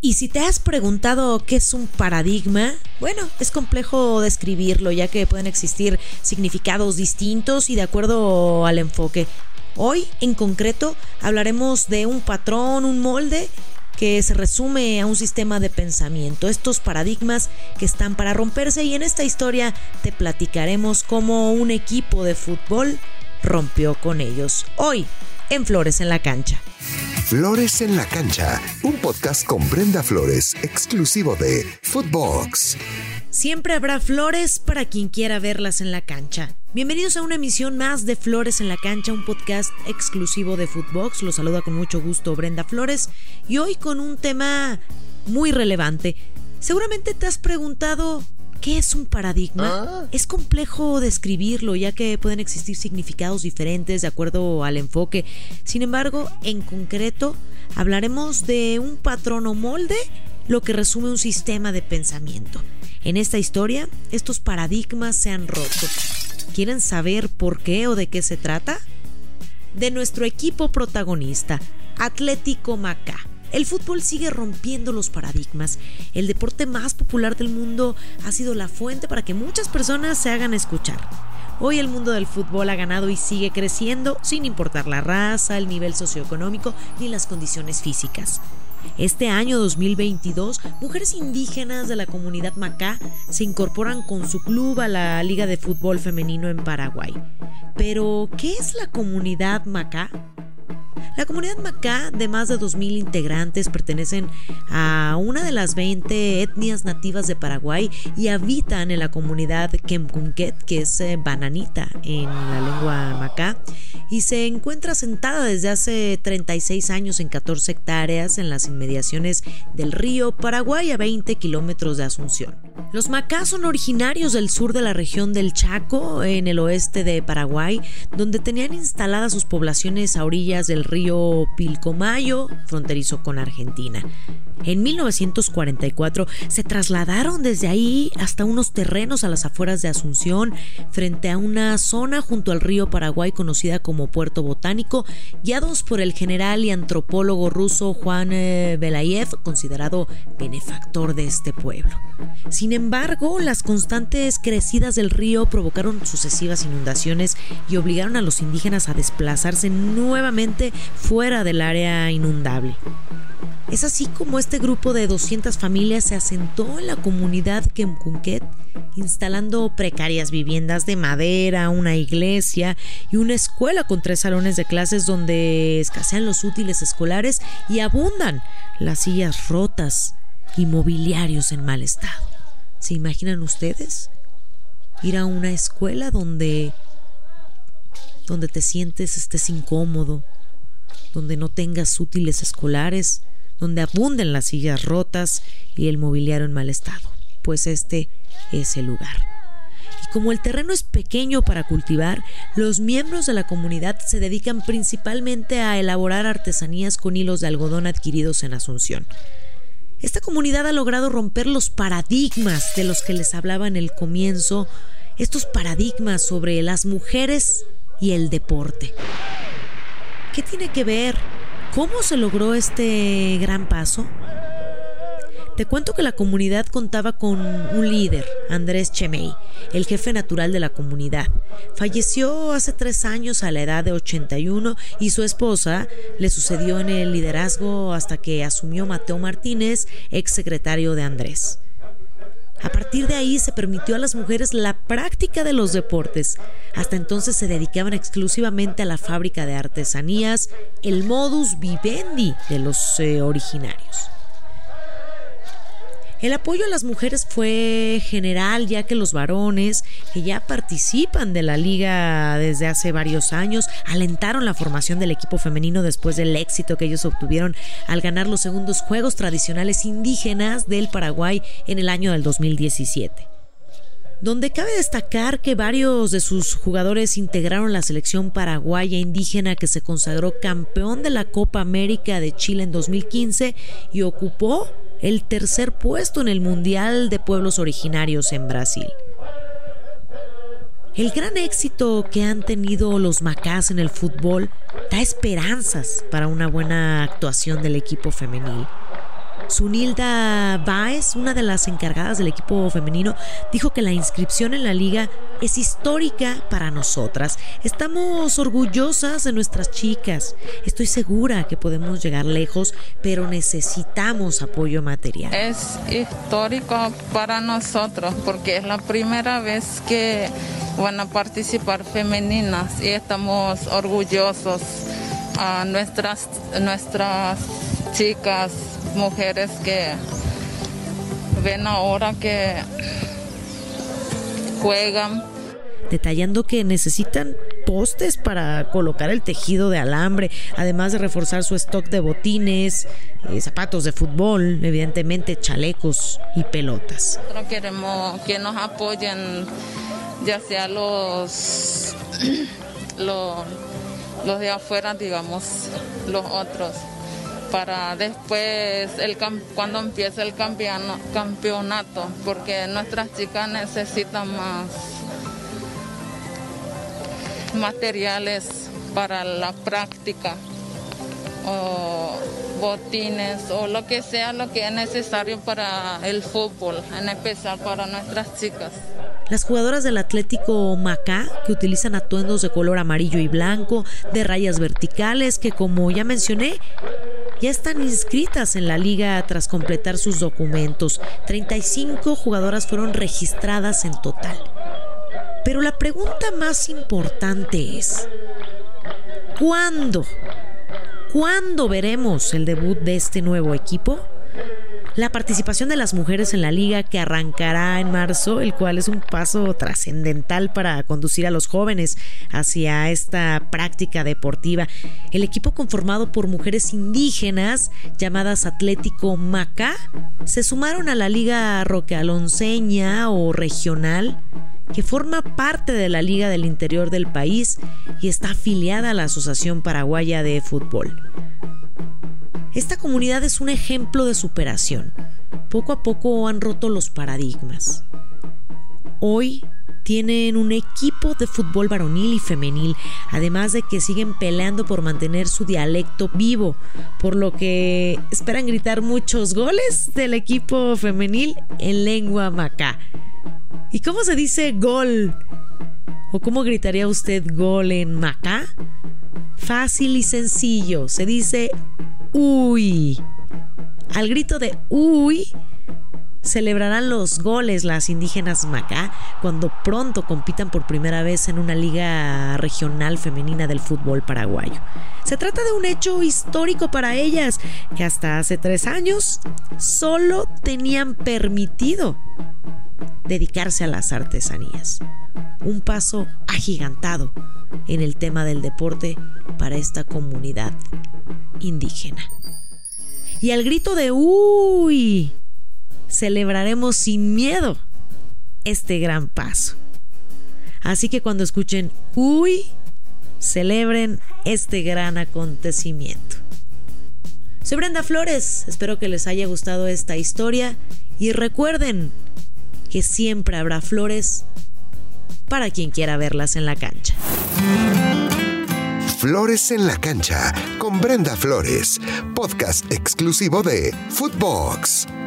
Y si te has preguntado qué es un paradigma, bueno, es complejo describirlo ya que pueden existir significados distintos y de acuerdo al enfoque. Hoy, en concreto, hablaremos de un patrón, un molde que se resume a un sistema de pensamiento, estos paradigmas que están para romperse y en esta historia te platicaremos cómo un equipo de fútbol rompió con ellos. Hoy, en Flores en la Cancha. Flores en la Cancha, un podcast con Brenda Flores, exclusivo de Footbox. Siempre habrá flores para quien quiera verlas en la cancha. Bienvenidos a una emisión más de Flores en la Cancha, un podcast exclusivo de Footbox. Los saluda con mucho gusto Brenda Flores y hoy con un tema muy relevante. Seguramente te has preguntado ¿Qué es un paradigma? Ah. Es complejo describirlo ya que pueden existir significados diferentes de acuerdo al enfoque. Sin embargo, en concreto, hablaremos de un patrón o molde, lo que resume un sistema de pensamiento. En esta historia, estos paradigmas se han roto. ¿Quieren saber por qué o de qué se trata? De nuestro equipo protagonista, Atlético Macá el fútbol sigue rompiendo los paradigmas. El deporte más popular del mundo ha sido la fuente para que muchas personas se hagan escuchar. Hoy el mundo del fútbol ha ganado y sigue creciendo sin importar la raza, el nivel socioeconómico ni las condiciones físicas. Este año 2022, mujeres indígenas de la comunidad Macá se incorporan con su club a la Liga de Fútbol Femenino en Paraguay. Pero, ¿qué es la comunidad Macá? La comunidad Macá, de más de 2.000 integrantes, pertenecen a una de las 20 etnias nativas de Paraguay y habitan en la comunidad Kemkunket, que es eh, bananita en la lengua Macá, y se encuentra sentada desde hace 36 años en 14 hectáreas en las inmediaciones del río Paraguay a 20 kilómetros de Asunción. Los Macá son originarios del sur de la región del Chaco, en el oeste de Paraguay, donde tenían instaladas sus poblaciones a orillas del río Pilcomayo, fronterizo con Argentina. En 1944 se trasladaron desde ahí hasta unos terrenos a las afueras de Asunción, frente a una zona junto al río Paraguay conocida como Puerto Botánico, guiados por el general y antropólogo ruso Juan eh, Belayev, considerado benefactor de este pueblo. Sin embargo, las constantes crecidas del río provocaron sucesivas inundaciones y obligaron a los indígenas a desplazarse nuevamente fuera del área inundable. Es así como este grupo de 200 familias se asentó en la comunidad Kemkunket, instalando precarias viviendas de madera, una iglesia y una escuela con tres salones de clases donde escasean los útiles escolares y abundan las sillas rotas y mobiliarios en mal estado. ¿Se imaginan ustedes? Ir a una escuela donde donde te sientes estés incómodo, donde no tengas útiles escolares, donde abunden las sillas rotas y el mobiliario en mal estado, pues este es el lugar. Y como el terreno es pequeño para cultivar, los miembros de la comunidad se dedican principalmente a elaborar artesanías con hilos de algodón adquiridos en Asunción. Esta comunidad ha logrado romper los paradigmas de los que les hablaba en el comienzo, estos paradigmas sobre las mujeres y el deporte. ¿Qué tiene que ver ¿Cómo se logró este gran paso? Te cuento que la comunidad contaba con un líder, Andrés Chemey, el jefe natural de la comunidad. Falleció hace tres años a la edad de 81 y su esposa le sucedió en el liderazgo hasta que asumió Mateo Martínez, ex secretario de Andrés. A partir de ahí se permitió a las mujeres la práctica de los deportes. Hasta entonces se dedicaban exclusivamente a la fábrica de artesanías, el modus vivendi de los eh, originarios. El apoyo a las mujeres fue general ya que los varones que ya participan de la liga desde hace varios años alentaron la formación del equipo femenino después del éxito que ellos obtuvieron al ganar los segundos Juegos Tradicionales Indígenas del Paraguay en el año del 2017 donde cabe destacar que varios de sus jugadores integraron la selección paraguaya indígena que se consagró campeón de la Copa América de Chile en 2015 y ocupó el tercer puesto en el Mundial de Pueblos Originarios en Brasil. El gran éxito que han tenido los Macás en el fútbol da esperanzas para una buena actuación del equipo femenil. Sunilda Baez, una de las encargadas del equipo femenino, dijo que la inscripción en la liga es histórica para nosotras. Estamos orgullosas de nuestras chicas. Estoy segura que podemos llegar lejos, pero necesitamos apoyo material. Es histórico para nosotros porque es la primera vez que van a participar femeninas y estamos orgullosos a nuestras, nuestras chicas, mujeres que ven ahora que juegan. Detallando que necesitan postes para colocar el tejido de alambre, además de reforzar su stock de botines, eh, zapatos de fútbol, evidentemente chalecos y pelotas. Nosotros queremos que nos apoyen, ya sea los, los los de afuera, digamos, los otros, para después, el, cuando empiece el campeonato, porque nuestras chicas necesitan más materiales para la práctica o botines o lo que sea lo que es necesario para el fútbol, en especial para nuestras chicas. Las jugadoras del Atlético Macá, que utilizan atuendos de color amarillo y blanco, de rayas verticales, que como ya mencioné, ya están inscritas en la liga tras completar sus documentos. 35 jugadoras fueron registradas en total. Pero la pregunta más importante es, ¿cuándo? ¿Cuándo veremos el debut de este nuevo equipo? La participación de las mujeres en la liga que arrancará en marzo, el cual es un paso trascendental para conducir a los jóvenes hacia esta práctica deportiva. El equipo conformado por mujeres indígenas llamadas Atlético Maca se sumaron a la liga roquealonceña o regional que forma parte de la Liga del Interior del país y está afiliada a la Asociación Paraguaya de Fútbol. Esta comunidad es un ejemplo de superación. Poco a poco han roto los paradigmas. Hoy tienen un equipo de fútbol varonil y femenil, además de que siguen peleando por mantener su dialecto vivo, por lo que esperan gritar muchos goles del equipo femenil en lengua macá. ¿Y cómo se dice gol? ¿O cómo gritaría usted gol en macá? Fácil y sencillo, se dice uy. Al grito de uy, celebrarán los goles las indígenas Macá cuando pronto compitan por primera vez en una liga regional femenina del fútbol paraguayo. Se trata de un hecho histórico para ellas que hasta hace tres años solo tenían permitido dedicarse a las artesanías. Un paso agigantado en el tema del deporte para esta comunidad indígena. Y al grito de ¡Uy! celebraremos sin miedo este gran paso. Así que cuando escuchen ¡Uy! celebren este gran acontecimiento. Soy Brenda Flores, espero que les haya gustado esta historia y recuerden que siempre habrá flores para quien quiera verlas en la cancha. Flores en la cancha con Brenda Flores, podcast exclusivo de Footbox.